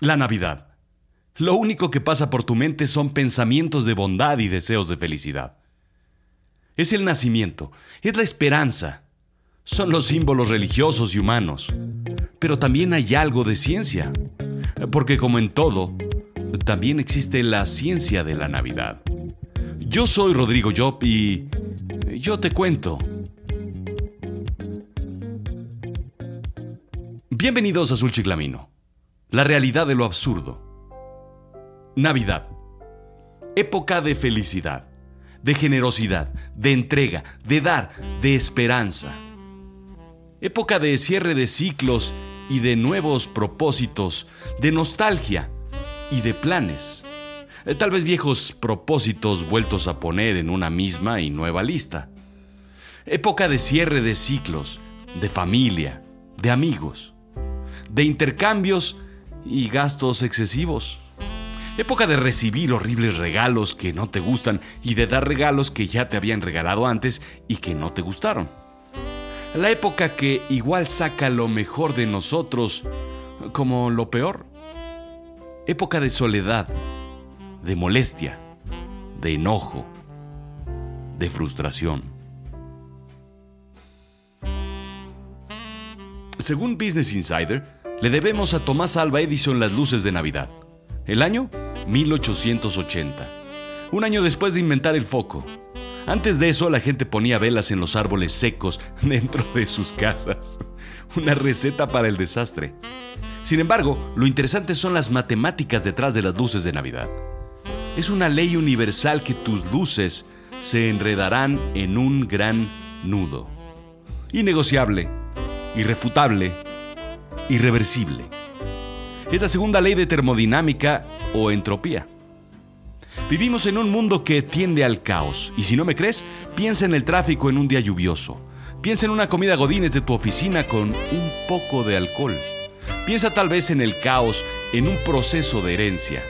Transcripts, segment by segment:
La Navidad. Lo único que pasa por tu mente son pensamientos de bondad y deseos de felicidad. Es el nacimiento, es la esperanza, son los símbolos religiosos y humanos. Pero también hay algo de ciencia, porque como en todo, también existe la ciencia de la Navidad. Yo soy Rodrigo Job y yo te cuento. Bienvenidos a Azul Chiclamino, la realidad de lo absurdo. Navidad, época de felicidad, de generosidad, de entrega, de dar, de esperanza. Época de cierre de ciclos y de nuevos propósitos, de nostalgia y de planes. Eh, tal vez viejos propósitos vueltos a poner en una misma y nueva lista. Época de cierre de ciclos, de familia, de amigos, de intercambios y gastos excesivos. Época de recibir horribles regalos que no te gustan y de dar regalos que ya te habían regalado antes y que no te gustaron. La época que igual saca lo mejor de nosotros como lo peor. Época de soledad, de molestia, de enojo, de frustración. Según Business Insider, le debemos a Tomás Alba Edison las luces de Navidad. El año 1880. Un año después de inventar el foco. Antes de eso, la gente ponía velas en los árboles secos dentro de sus casas. Una receta para el desastre. Sin embargo, lo interesante son las matemáticas detrás de las luces de Navidad. Es una ley universal que tus luces se enredarán en un gran nudo. Innegociable, irrefutable, irreversible. Es la segunda ley de termodinámica o entropía. Vivimos en un mundo que tiende al caos, y si no me crees, piensa en el tráfico en un día lluvioso. Piensa en una comida godines de tu oficina con un poco de alcohol. Piensa tal vez en el caos en un proceso de herencia.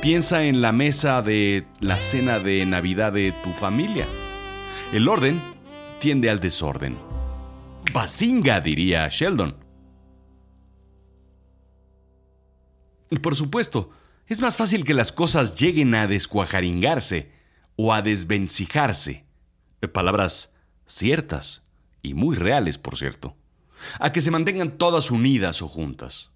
Piensa en la mesa de la cena de Navidad de tu familia. El orden tiende al desorden. Basinga, diría Sheldon. Por supuesto, es más fácil que las cosas lleguen a descuajaringarse o a desvencijarse. Palabras ciertas y muy reales, por cierto. A que se mantengan todas unidas o juntas.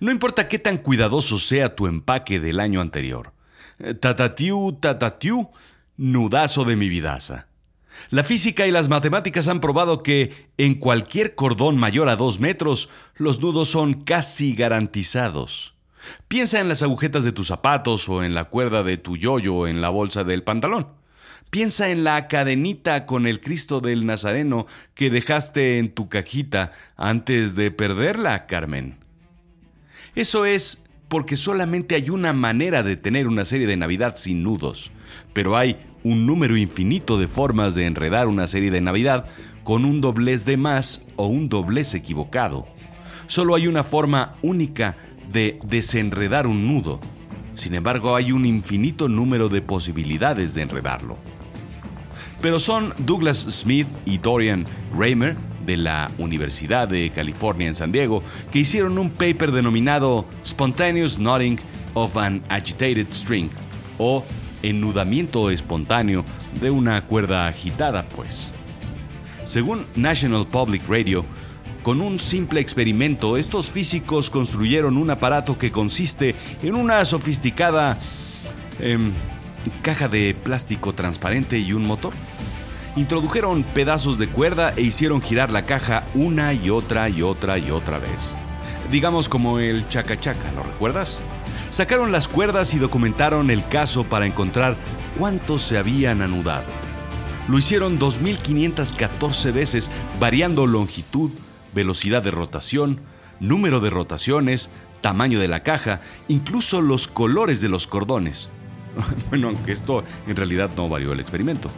No importa qué tan cuidadoso sea tu empaque del año anterior. Eh, tatatiu, tatatiu, nudazo de mi vidaza. La física y las matemáticas han probado que en cualquier cordón mayor a dos metros, los nudos son casi garantizados. Piensa en las agujetas de tus zapatos o en la cuerda de tu yoyo en la bolsa del pantalón. Piensa en la cadenita con el Cristo del Nazareno que dejaste en tu cajita antes de perderla, Carmen. Eso es porque solamente hay una manera de tener una serie de Navidad sin nudos, pero hay un número infinito de formas de enredar una serie de Navidad con un doblez de más o un doblez equivocado. Solo hay una forma única de desenredar un nudo. Sin embargo, hay un infinito número de posibilidades de enredarlo. Pero son Douglas Smith y Dorian Raymer de la Universidad de California en San Diego, que hicieron un paper denominado Spontaneous Knotting of an Agitated String, o enudamiento espontáneo de una cuerda agitada, pues. Según National Public Radio, con un simple experimento, estos físicos construyeron un aparato que consiste en una sofisticada em, caja de plástico transparente y un motor. Introdujeron pedazos de cuerda e hicieron girar la caja una y otra y otra y otra vez. Digamos como el chaca chaca, ¿lo recuerdas? Sacaron las cuerdas y documentaron el caso para encontrar cuántos se habían anudado. Lo hicieron 2.514 veces, variando longitud, velocidad de rotación, número de rotaciones, tamaño de la caja, incluso los colores de los cordones. bueno, aunque esto en realidad no varió el experimento.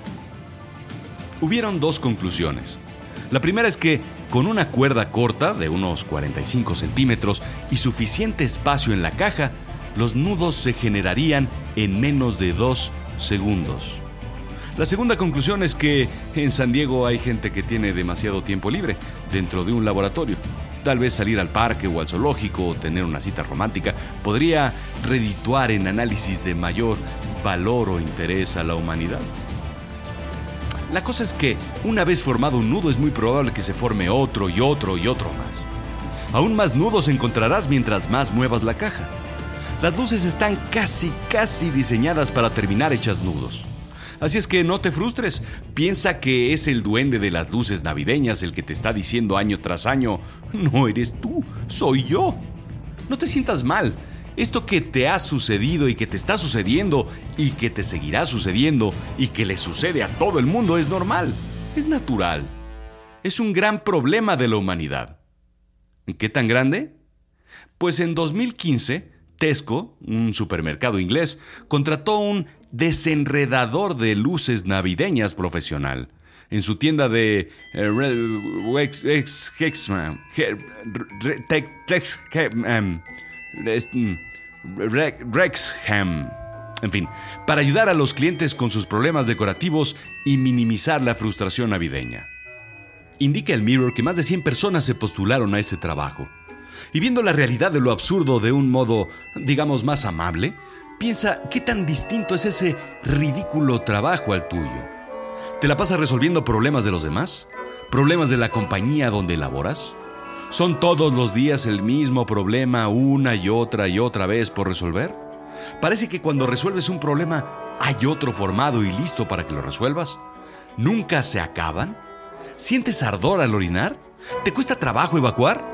Hubieron dos conclusiones. La primera es que con una cuerda corta de unos 45 centímetros y suficiente espacio en la caja, los nudos se generarían en menos de dos segundos. La segunda conclusión es que en San Diego hay gente que tiene demasiado tiempo libre dentro de un laboratorio. Tal vez salir al parque o al zoológico o tener una cita romántica podría redituar en análisis de mayor valor o interés a la humanidad. La cosa es que una vez formado un nudo es muy probable que se forme otro y otro y otro más. Aún más nudos encontrarás mientras más muevas la caja. Las luces están casi, casi diseñadas para terminar hechas nudos. Así es que no te frustres. Piensa que es el duende de las luces navideñas el que te está diciendo año tras año, no eres tú, soy yo. No te sientas mal. Esto que te ha sucedido y que te está sucediendo y que te seguirá sucediendo y que le sucede a todo el mundo es normal, es natural. Es un gran problema de la humanidad. ¿Qué tan grande? Pues en 2015, Tesco, un supermercado inglés, contrató un desenredador de luces navideñas profesional en su tienda de Rexham. En fin, para ayudar a los clientes con sus problemas decorativos y minimizar la frustración navideña. Indica el Mirror que más de 100 personas se postularon a ese trabajo. Y viendo la realidad de lo absurdo de un modo, digamos, más amable, Piensa qué tan distinto es ese ridículo trabajo al tuyo. ¿Te la pasas resolviendo problemas de los demás? ¿Problemas de la compañía donde laboras? ¿Son todos los días el mismo problema una y otra y otra vez por resolver? Parece que cuando resuelves un problema hay otro formado y listo para que lo resuelvas. ¿Nunca se acaban? ¿Sientes ardor al orinar? ¿Te cuesta trabajo evacuar?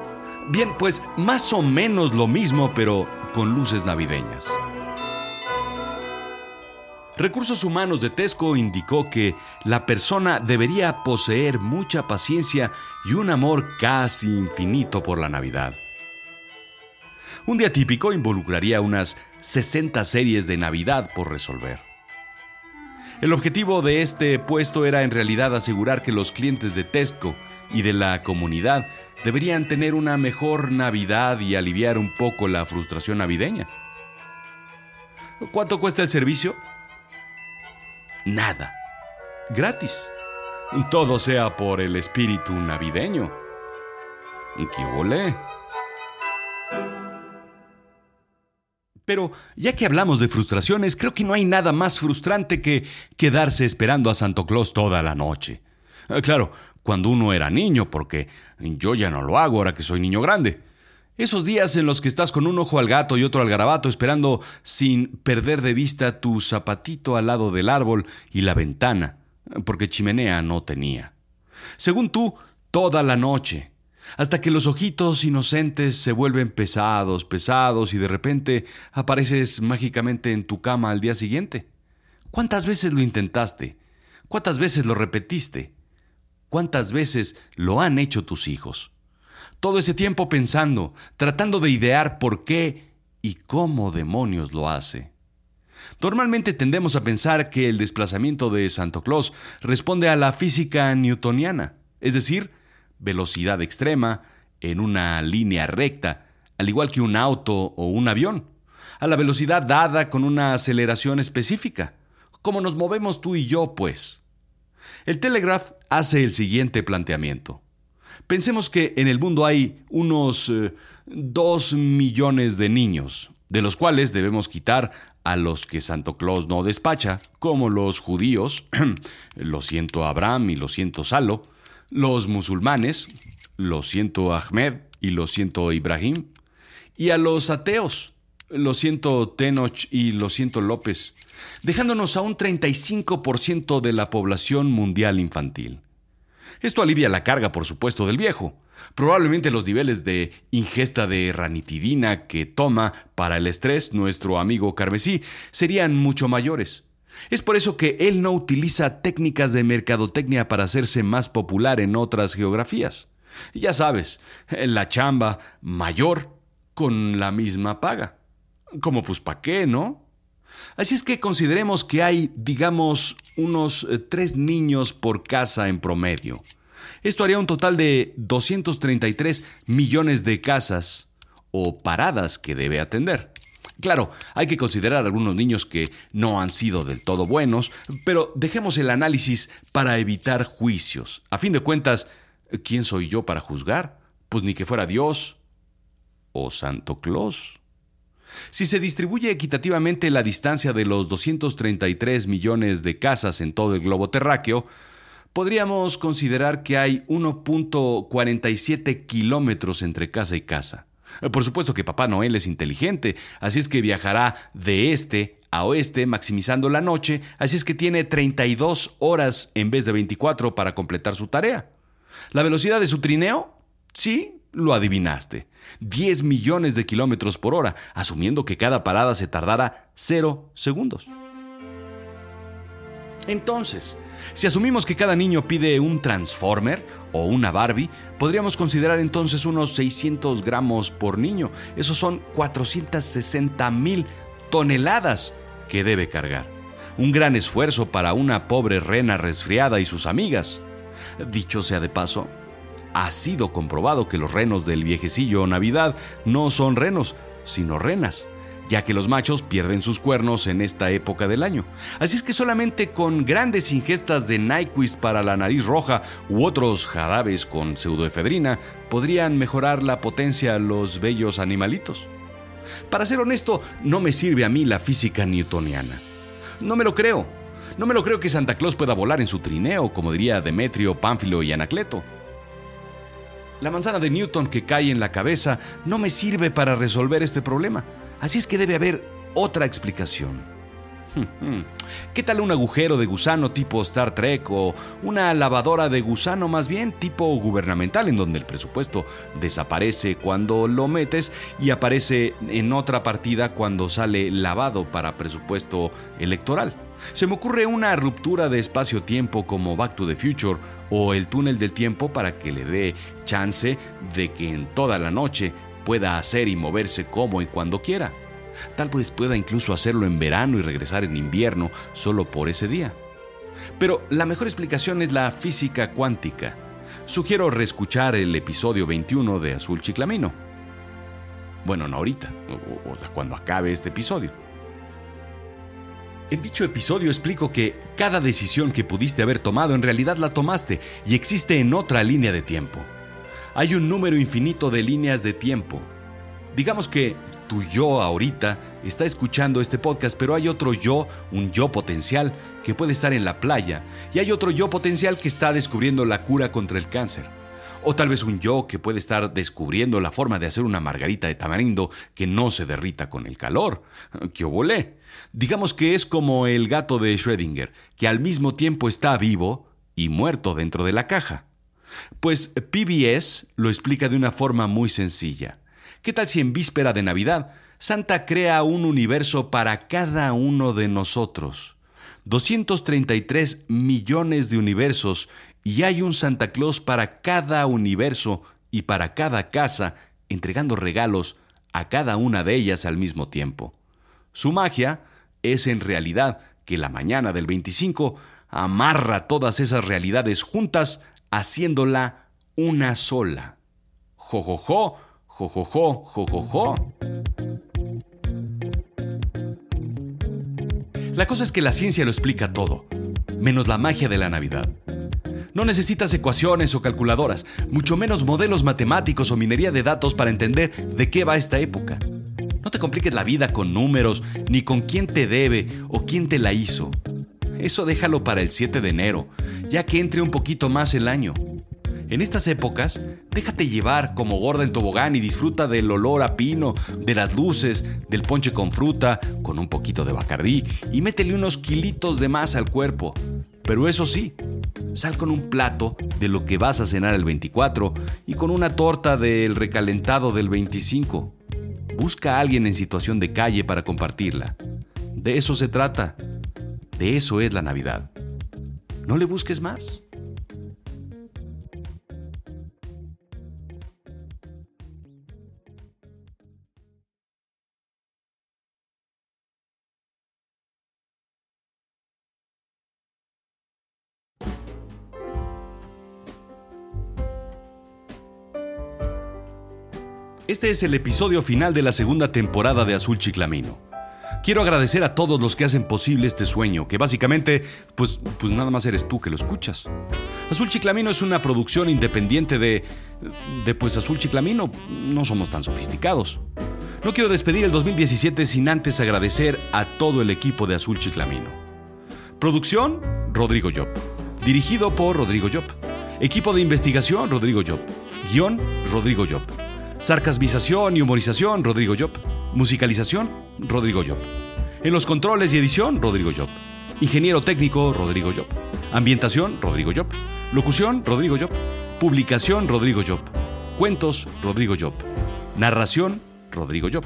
Bien, pues más o menos lo mismo, pero con luces navideñas. Recursos Humanos de Tesco indicó que la persona debería poseer mucha paciencia y un amor casi infinito por la Navidad. Un día típico involucraría unas 60 series de Navidad por resolver. El objetivo de este puesto era en realidad asegurar que los clientes de Tesco y de la comunidad deberían tener una mejor Navidad y aliviar un poco la frustración navideña. ¿Cuánto cuesta el servicio? Nada. Gratis. Todo sea por el espíritu navideño. ¿Qué volé? Pero ya que hablamos de frustraciones, creo que no hay nada más frustrante que quedarse esperando a Santo Claus toda la noche. Ah, claro, cuando uno era niño, porque yo ya no lo hago ahora que soy niño grande. Esos días en los que estás con un ojo al gato y otro al garabato esperando sin perder de vista tu zapatito al lado del árbol y la ventana, porque chimenea no tenía. Según tú, toda la noche, hasta que los ojitos inocentes se vuelven pesados, pesados y de repente apareces mágicamente en tu cama al día siguiente. ¿Cuántas veces lo intentaste? ¿Cuántas veces lo repetiste? ¿Cuántas veces lo han hecho tus hijos? Todo ese tiempo pensando, tratando de idear por qué y cómo demonios lo hace. Normalmente tendemos a pensar que el desplazamiento de Santo Claus responde a la física newtoniana, es decir, velocidad extrema en una línea recta, al igual que un auto o un avión, a la velocidad dada con una aceleración específica, como nos movemos tú y yo, pues. El Telegraph hace el siguiente planteamiento. Pensemos que en el mundo hay unos eh, dos millones de niños, de los cuales debemos quitar a los que Santo Claus no despacha, como los judíos, lo siento Abraham y lo siento Salo, los musulmanes, lo siento Ahmed y lo siento Ibrahim, y a los ateos, lo siento Tenoch y lo siento López, dejándonos a un 35% de la población mundial infantil. Esto alivia la carga, por supuesto, del viejo. Probablemente los niveles de ingesta de ranitidina que toma para el estrés nuestro amigo Carmesí serían mucho mayores. Es por eso que él no utiliza técnicas de mercadotecnia para hacerse más popular en otras geografías. Ya sabes, la chamba mayor con la misma paga. Como pues pa' qué, ¿no? Así es que consideremos que hay, digamos, unos eh, tres niños por casa en promedio. Esto haría un total de 233 millones de casas o paradas que debe atender. Claro, hay que considerar algunos niños que no han sido del todo buenos, pero dejemos el análisis para evitar juicios. A fin de cuentas, ¿quién soy yo para juzgar? Pues ni que fuera Dios o Santo Claus. Si se distribuye equitativamente la distancia de los 233 millones de casas en todo el globo terráqueo, podríamos considerar que hay 1.47 kilómetros entre casa y casa. Por supuesto que Papá Noel es inteligente, así es que viajará de este a oeste maximizando la noche, así es que tiene 32 horas en vez de 24 para completar su tarea. ¿La velocidad de su trineo? Sí, lo adivinaste. 10 millones de kilómetros por hora, asumiendo que cada parada se tardara 0 segundos. Entonces, si asumimos que cada niño pide un Transformer o una Barbie, podríamos considerar entonces unos 600 gramos por niño. Esos son 460 mil toneladas que debe cargar. Un gran esfuerzo para una pobre rena resfriada y sus amigas. Dicho sea de paso, ha sido comprobado que los renos del viejecillo Navidad no son renos, sino renas, ya que los machos pierden sus cuernos en esta época del año. Así es que solamente con grandes ingestas de Nyquist para la nariz roja u otros jarabes con pseudoefedrina podrían mejorar la potencia a los bellos animalitos. Para ser honesto, no me sirve a mí la física newtoniana. No me lo creo. No me lo creo que Santa Claus pueda volar en su trineo, como diría Demetrio, Pánfilo y Anacleto. La manzana de Newton que cae en la cabeza no me sirve para resolver este problema. Así es que debe haber otra explicación. ¿Qué tal un agujero de gusano tipo Star Trek o una lavadora de gusano más bien tipo gubernamental en donde el presupuesto desaparece cuando lo metes y aparece en otra partida cuando sale lavado para presupuesto electoral? Se me ocurre una ruptura de espacio-tiempo como Back to the Future o el túnel del tiempo para que le dé chance de que en toda la noche pueda hacer y moverse como y cuando quiera. Tal vez pueda incluso hacerlo en verano y regresar en invierno solo por ese día. Pero la mejor explicación es la física cuántica. Sugiero reescuchar el episodio 21 de Azul Chiclamino. Bueno, no ahorita, o, cuando acabe este episodio. En dicho episodio explico que cada decisión que pudiste haber tomado en realidad la tomaste y existe en otra línea de tiempo. Hay un número infinito de líneas de tiempo. Digamos que tu yo ahorita está escuchando este podcast, pero hay otro yo, un yo potencial, que puede estar en la playa, y hay otro yo potencial que está descubriendo la cura contra el cáncer. O tal vez un yo que puede estar descubriendo la forma de hacer una margarita de tamarindo que no se derrita con el calor. ¡Qué volé! Digamos que es como el gato de Schrödinger, que al mismo tiempo está vivo y muerto dentro de la caja. Pues PBS lo explica de una forma muy sencilla. ¿Qué tal si en víspera de Navidad Santa crea un universo para cada uno de nosotros? 233 millones de universos y hay un Santa Claus para cada universo y para cada casa, entregando regalos a cada una de ellas al mismo tiempo. Su magia es en realidad que la mañana del 25 amarra todas esas realidades juntas, haciéndola una sola. Jojojo, Jojojo, jojojo. La cosa es que la ciencia lo explica todo, menos la magia de la Navidad. No necesitas ecuaciones o calculadoras, mucho menos modelos matemáticos o minería de datos para entender de qué va esta época. No te compliques la vida con números, ni con quién te debe o quién te la hizo. Eso déjalo para el 7 de enero, ya que entre un poquito más el año. En estas épocas, déjate llevar como gorda en tobogán y disfruta del olor a pino, de las luces, del ponche con fruta, con un poquito de bacardí y métele unos kilitos de más al cuerpo. Pero eso sí, sal con un plato de lo que vas a cenar el 24 y con una torta del recalentado del 25. Busca a alguien en situación de calle para compartirla. De eso se trata. De eso es la Navidad. No le busques más. Este es el episodio final de la segunda temporada de Azul Chiclamino. Quiero agradecer a todos los que hacen posible este sueño, que básicamente, pues, pues nada más eres tú que lo escuchas. Azul Chiclamino es una producción independiente de... de pues Azul Chiclamino. No somos tan sofisticados. No quiero despedir el 2017 sin antes agradecer a todo el equipo de Azul Chiclamino. Producción, Rodrigo Job. Dirigido por Rodrigo Job. Equipo de investigación, Rodrigo Job. Guión, Rodrigo Job. Sarcasmización y humorización, Rodrigo Job. Musicalización, Rodrigo Job. En los controles y edición, Rodrigo Job. Ingeniero técnico, Rodrigo Job. Ambientación, Rodrigo Job. Locución, Rodrigo Job. Publicación, Rodrigo Job. Cuentos, Rodrigo Job. Narración, Rodrigo Job.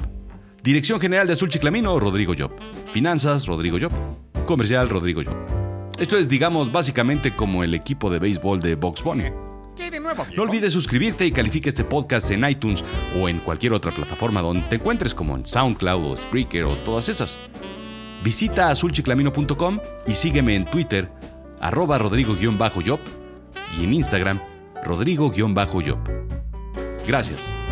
Dirección General de Azul Chiclamino, Rodrigo Job. Finanzas, Rodrigo Job. Comercial, Rodrigo Job. Esto es, digamos, básicamente como el equipo de béisbol de Box Bunny. No olvides suscribirte y califique este podcast en iTunes o en cualquier otra plataforma donde te encuentres como en SoundCloud o Spreaker o todas esas. Visita azulchiclamino.com y sígueme en Twitter, arroba rodrigo-job y en Instagram, rodrigo-job. Gracias.